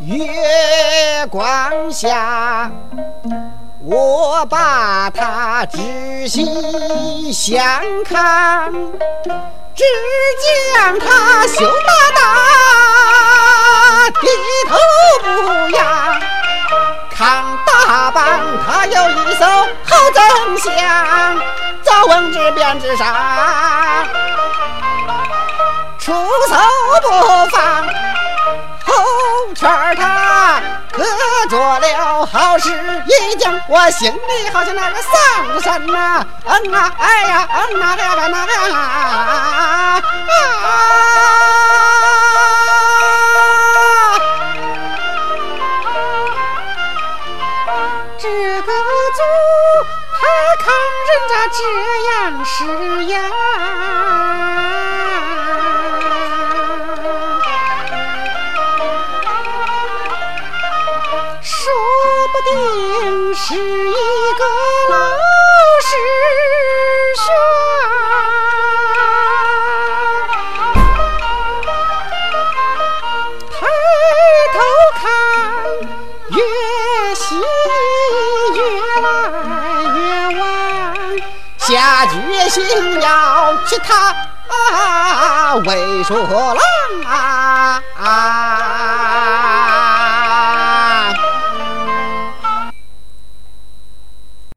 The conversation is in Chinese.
月光下，我把他仔细相看，只见他羞答答，低头不扬。看打扮，他有一手好正相，早闻之辫之上，了好事一将，我心里好像那个丧山呐，嗯啊，哎呀，嗯那个那个啊。是一个老实兄，抬头看，越细越来越弯，下决心要娶她为说郎啊！